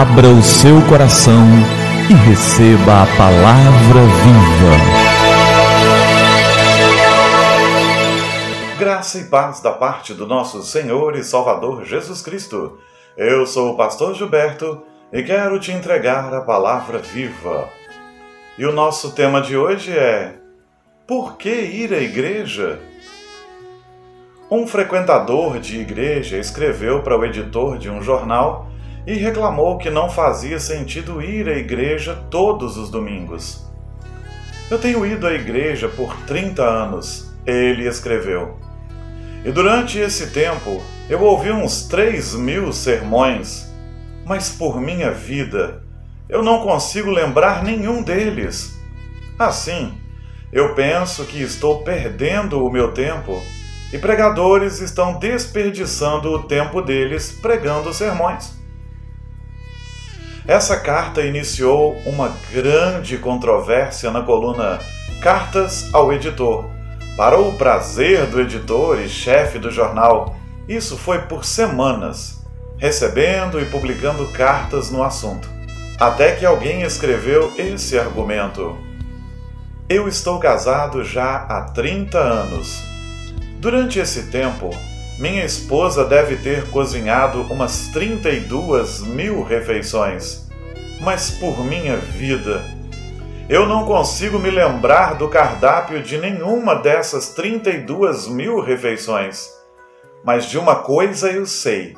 Abra o seu coração e receba a palavra viva. Graça e paz da parte do nosso Senhor e Salvador Jesus Cristo. Eu sou o pastor Gilberto e quero te entregar a palavra viva. E o nosso tema de hoje é: Por que ir à igreja? Um frequentador de igreja escreveu para o editor de um jornal e reclamou que não fazia sentido ir à igreja todos os domingos. Eu tenho ido à igreja por 30 anos, ele escreveu. E durante esse tempo eu ouvi uns 3 mil sermões, mas por minha vida eu não consigo lembrar nenhum deles. Assim, eu penso que estou perdendo o meu tempo e pregadores estão desperdiçando o tempo deles pregando sermões. Essa carta iniciou uma grande controvérsia na coluna Cartas ao Editor. Para o prazer do editor e chefe do jornal, isso foi por semanas, recebendo e publicando cartas no assunto. Até que alguém escreveu esse argumento. Eu estou casado já há 30 anos. Durante esse tempo, minha esposa deve ter cozinhado umas 32 mil refeições. Mas por minha vida, eu não consigo me lembrar do cardápio de nenhuma dessas 32 mil refeições. Mas de uma coisa eu sei: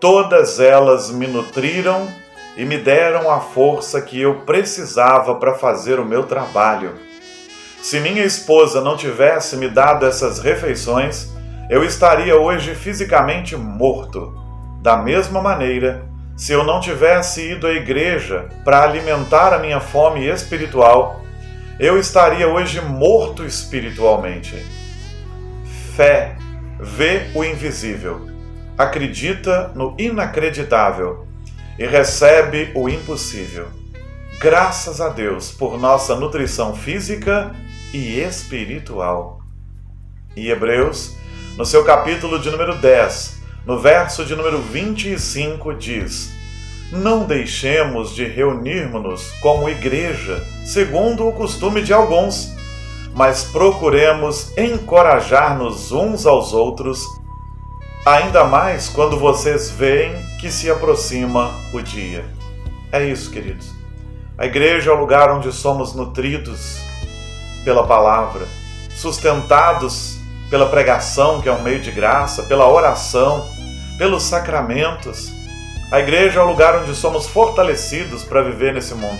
todas elas me nutriram e me deram a força que eu precisava para fazer o meu trabalho. Se minha esposa não tivesse me dado essas refeições, eu estaria hoje fisicamente morto. Da mesma maneira, se eu não tivesse ido à igreja para alimentar a minha fome espiritual, eu estaria hoje morto espiritualmente. Fé vê o invisível, acredita no inacreditável e recebe o impossível. Graças a Deus por nossa nutrição física e espiritual. E Hebreus no seu capítulo de número 10, no verso de número 25, diz: Não deixemos de reunirmos-nos como igreja, segundo o costume de alguns, mas procuremos encorajar-nos uns aos outros, ainda mais quando vocês veem que se aproxima o dia. É isso, queridos. A igreja é o lugar onde somos nutridos pela palavra, sustentados pela pregação, que é um meio de graça, pela oração, pelos sacramentos. A igreja é o lugar onde somos fortalecidos para viver nesse mundo.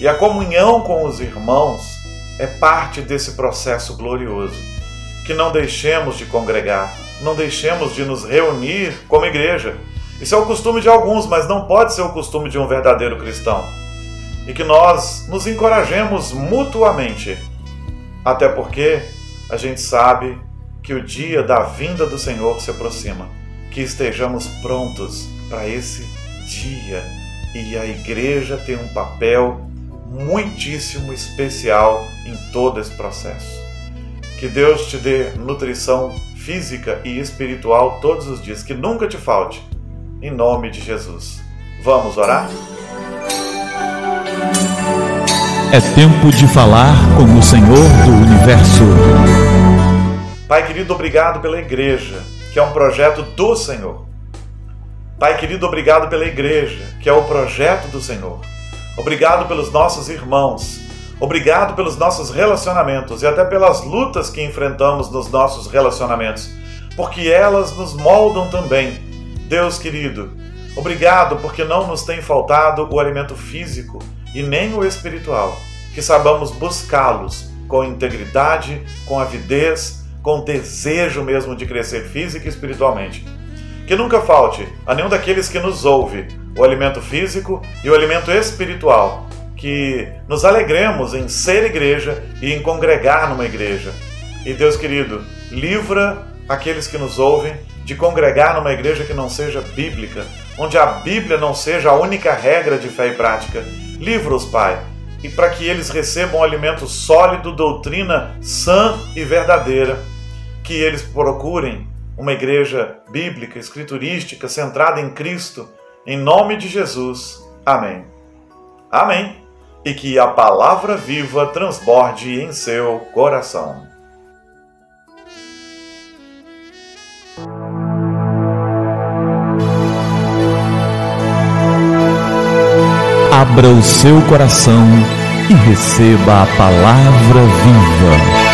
E a comunhão com os irmãos é parte desse processo glorioso. Que não deixemos de congregar, não deixemos de nos reunir como igreja. Isso é o costume de alguns, mas não pode ser o costume de um verdadeiro cristão. E que nós nos encorajemos mutuamente. Até porque a gente sabe que o dia da vinda do Senhor se aproxima, que estejamos prontos para esse dia. E a igreja tem um papel muitíssimo especial em todo esse processo. Que Deus te dê nutrição física e espiritual todos os dias, que nunca te falte. Em nome de Jesus. Vamos orar? É tempo de falar com o Senhor do universo. Pai querido, obrigado pela igreja, que é um projeto do Senhor. Pai querido, obrigado pela igreja, que é o projeto do Senhor. Obrigado pelos nossos irmãos. Obrigado pelos nossos relacionamentos e até pelas lutas que enfrentamos nos nossos relacionamentos, porque elas nos moldam também. Deus querido, obrigado porque não nos tem faltado o alimento físico e nem o espiritual, que sabamos buscá-los com integridade, com avidez, com desejo mesmo de crescer física e espiritualmente. Que nunca falte a nenhum daqueles que nos ouve o alimento físico e o alimento espiritual. Que nos alegremos em ser igreja e em congregar numa igreja. E Deus querido, livra aqueles que nos ouvem de congregar numa igreja que não seja bíblica, onde a Bíblia não seja a única regra de fé e prática. Livra-os, Pai, e para que eles recebam um alimento sólido, doutrina sã e verdadeira, que eles procurem uma igreja bíblica, escriturística, centrada em Cristo Em nome de Jesus. Amém. Amém. E que a palavra viva transborde em seu coração. Abra o seu coração e receba a palavra viva.